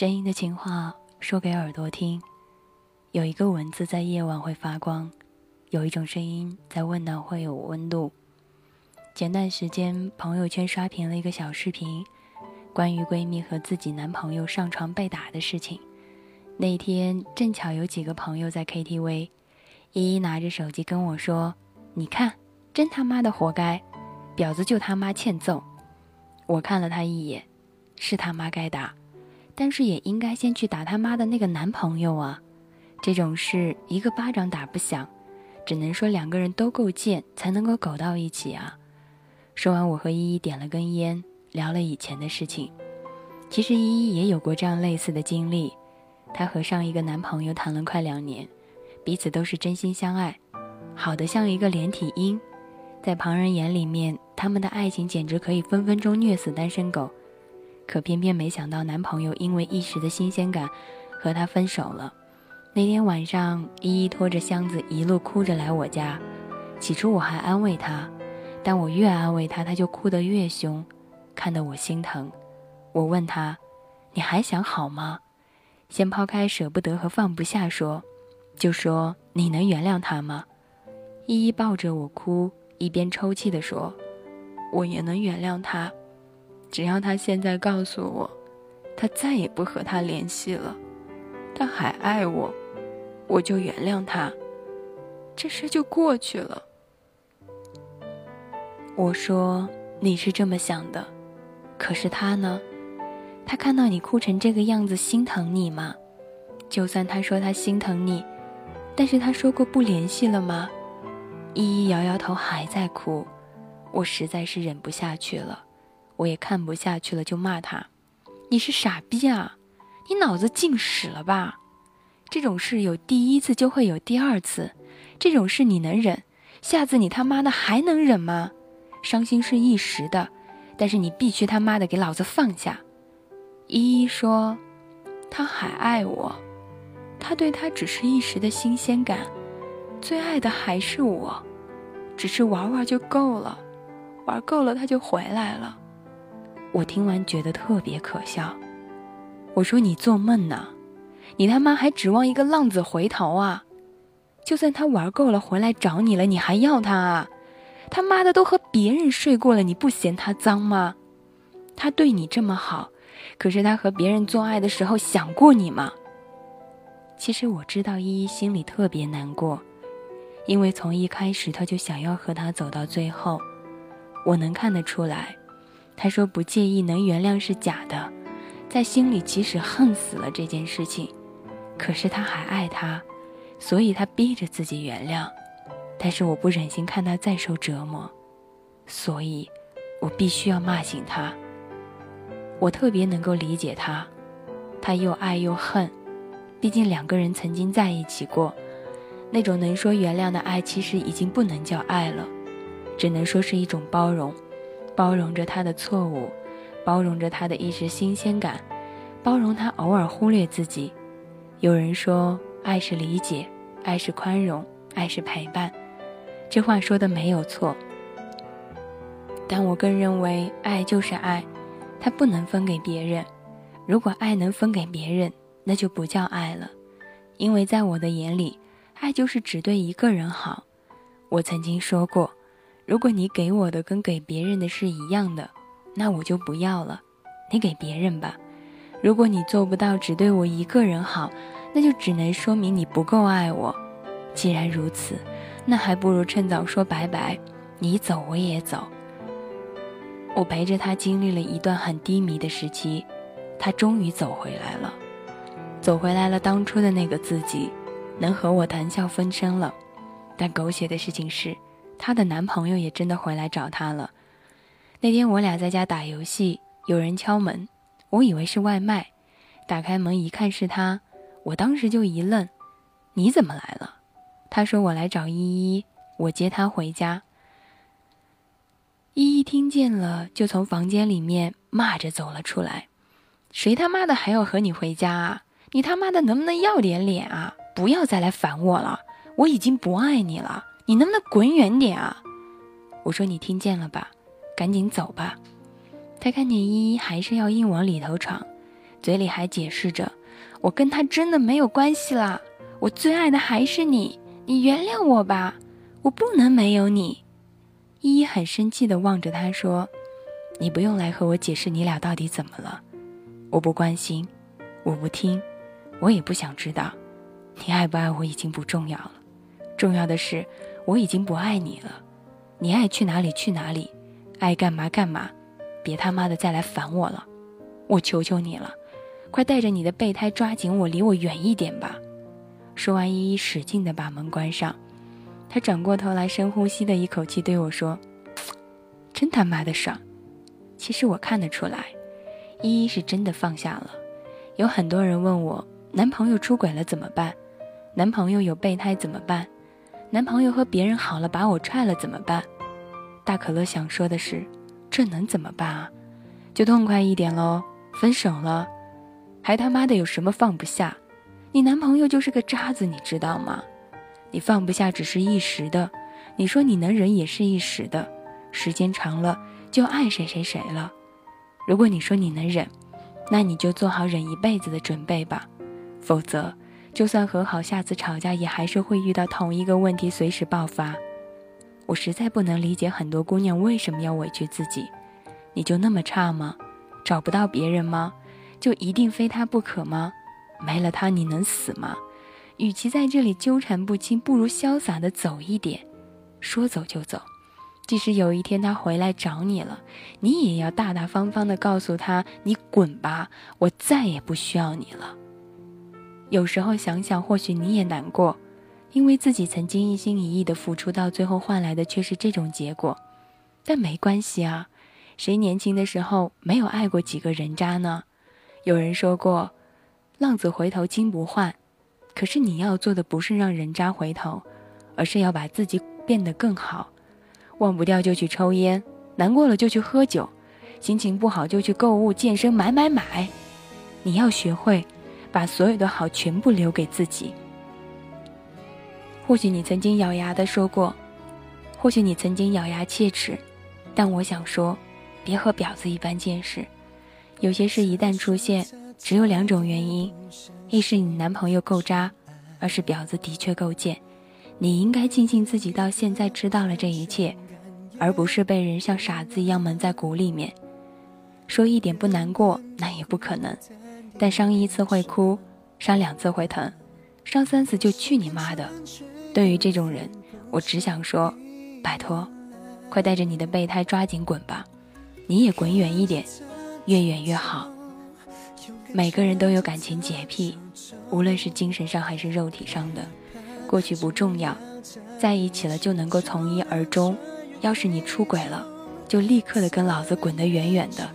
声音的情话说给耳朵听，有一个文字在夜晚会发光，有一种声音在温暖会有温度。前段时间朋友圈刷屏了一个小视频，关于闺蜜和自己男朋友上床被打的事情。那天正巧有几个朋友在 KTV，依依拿着手机跟我说：“你看，真他妈的活该，婊子就他妈欠揍。”我看了她一眼，是他妈该打。但是也应该先去打他妈的那个男朋友啊！这种事一个巴掌打不响，只能说两个人都够贱才能够苟到一起啊！说完，我和依依点了根烟，聊了以前的事情。其实依依也有过这样类似的经历，她和上一个男朋友谈了快两年，彼此都是真心相爱，好的像一个连体婴，在旁人眼里面，他们的爱情简直可以分分钟虐死单身狗。可偏偏没想到，男朋友因为一时的新鲜感，和她分手了。那天晚上，依依拖着箱子一路哭着来我家。起初我还安慰她，但我越安慰她，她就哭得越凶，看得我心疼。我问她：“你还想好吗？”先抛开舍不得和放不下说，就说你能原谅他吗？依依抱着我哭，一边抽泣地说：“我也能原谅他。”只要他现在告诉我，他再也不和他联系了，他还爱我，我就原谅他，这事就过去了。我说你是这么想的，可是他呢？他看到你哭成这个样子，心疼你吗？就算他说他心疼你，但是他说过不联系了吗？依依摇摇头，还在哭。我实在是忍不下去了。我也看不下去了，就骂他：“你是傻逼啊！你脑子进屎了吧？这种事有第一次就会有第二次，这种事你能忍，下次你他妈的还能忍吗？伤心是一时的，但是你必须他妈的给老子放下。”依依说：“他还爱我，他对他只是一时的新鲜感，最爱的还是我，只是玩玩就够了，玩够了他就回来了。”我听完觉得特别可笑，我说你做梦呢，你他妈还指望一个浪子回头啊？就算他玩够了回来找你了，你还要他啊？他妈的都和别人睡过了，你不嫌他脏吗？他对你这么好，可是他和别人做爱的时候想过你吗？其实我知道依依心里特别难过，因为从一开始他就想要和他走到最后，我能看得出来。他说不介意，能原谅是假的，在心里即使恨死了这件事情，可是他还爱他，所以他逼着自己原谅。但是我不忍心看他再受折磨，所以，我必须要骂醒他。我特别能够理解他，他又爱又恨，毕竟两个人曾经在一起过，那种能说原谅的爱，其实已经不能叫爱了，只能说是一种包容。包容着他的错误，包容着他的一时新鲜感，包容他偶尔忽略自己。有人说，爱是理解，爱是宽容，爱是陪伴。这话说的没有错，但我更认为，爱就是爱，它不能分给别人。如果爱能分给别人，那就不叫爱了。因为在我的眼里，爱就是只对一个人好。我曾经说过。如果你给我的跟给别人的是一样的，那我就不要了。你给别人吧。如果你做不到只对我一个人好，那就只能说明你不够爱我。既然如此，那还不如趁早说拜拜。你走我也走。我陪着他经历了一段很低迷的时期，他终于走回来了，走回来了当初的那个自己，能和我谈笑风生了。但狗血的事情是。她的男朋友也真的回来找她了。那天我俩在家打游戏，有人敲门，我以为是外卖，打开门一看是他，我当时就一愣：“你怎么来了？”他说：“我来找依依，我接她回家。”依依听见了，就从房间里面骂着走了出来：“谁他妈的还要和你回家啊？你他妈的能不能要点脸啊？不要再来烦我了，我已经不爱你了。”你能不能滚远点啊！我说你听见了吧，赶紧走吧。他看见依依还是要硬往里头闯，嘴里还解释着：“我跟他真的没有关系啦，我最爱的还是你，你原谅我吧，我不能没有你。”依依很生气地望着他说：“你不用来和我解释你俩到底怎么了，我不关心，我不听，我也不想知道。你爱不爱我已经不重要了，重要的是我已经不爱你了。你爱去哪里去哪里，爱干嘛干嘛，别他妈的再来烦我了，我求求你了，快带着你的备胎抓紧我，离我远一点吧。”说完，依依使劲地把门关上。他转过头来，深呼吸的一口气对我说：“真他妈的爽。”其实我看得出来，依依是真的放下了。有很多人问我，男朋友出轨了怎么办？男朋友有备胎怎么办？男朋友和别人好了把我踹了怎么办？大可乐想说的是，这能怎么办啊？就痛快一点喽，分手了，还他妈的有什么放不下？你男朋友就是个渣子，你知道吗？你放不下只是一时的，你说你能忍也是一时的，时间长了就爱谁谁谁了。如果你说你能忍，那你就做好忍一辈子的准备吧，否则就算和好，下次吵架也还是会遇到同一个问题，随时爆发。我实在不能理解很多姑娘为什么要委屈自己，你就那么差吗？找不到别人吗？就一定非他不可吗？没了他你能死吗？与其在这里纠缠不清，不如潇洒的走一点，说走就走。即使有一天他回来找你了，你也要大大方方的告诉他：“你滚吧，我再也不需要你了。”有时候想想，或许你也难过，因为自己曾经一心一意的付出，到最后换来的却是这种结果。但没关系啊，谁年轻的时候没有爱过几个人渣呢？有人说过：“浪子回头金不换。”可是你要做的不是让人渣回头，而是要把自己变得更好。忘不掉就去抽烟，难过了就去喝酒，心情不好就去购物、健身、买买买。你要学会把所有的好全部留给自己。或许你曾经咬牙的说过，或许你曾经咬牙切齿，但我想说，别和婊子一般见识。有些事一旦出现，只有两种原因。一是你男朋友够渣，二是婊子的确够贱。你应该庆幸自己到现在知道了这一切，而不是被人像傻子一样蒙在鼓里面。说一点不难过，那也不可能。但伤一次会哭，伤两次会疼，伤三次就去你妈的！对于这种人，我只想说，拜托，快带着你的备胎抓紧滚吧，你也滚远一点，越远越好。每个人都有感情洁癖，无论是精神上还是肉体上的。过去不重要，在一起了就能够从一而终。要是你出轨了，就立刻的跟老子滚得远远的。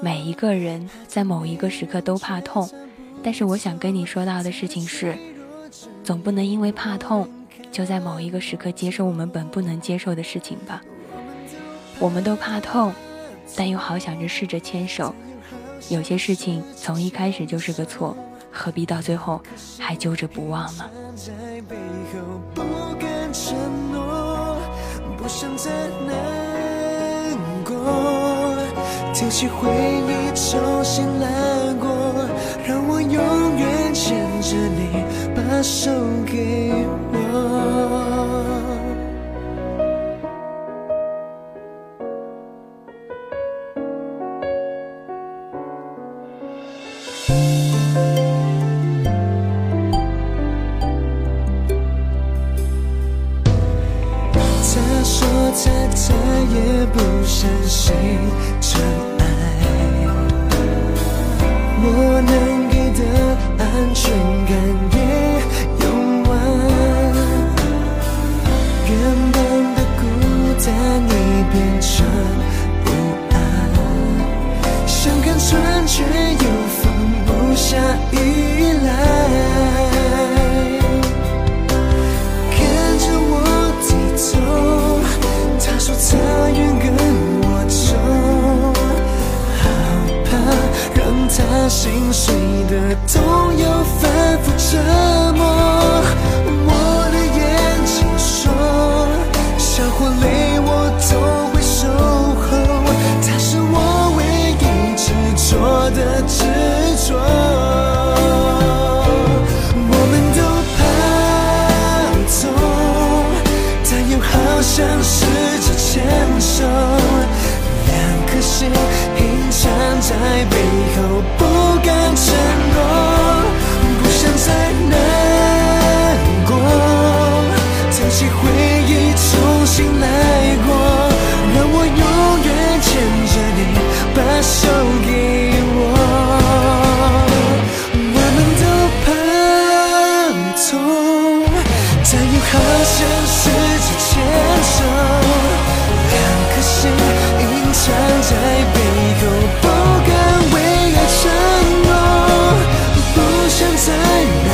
每一个人在某一个时刻都怕痛，但是我想跟你说到的事情是，总不能因为怕痛，就在某一个时刻接受我们本不能接受的事情吧。我们都怕痛，但又好想着试着牵手。有些事情从一开始就是个错，何必到最后还揪着不忘呢？不想再提起回忆重新来过，让我永远牵着你，把手给我。心碎的痛。想再难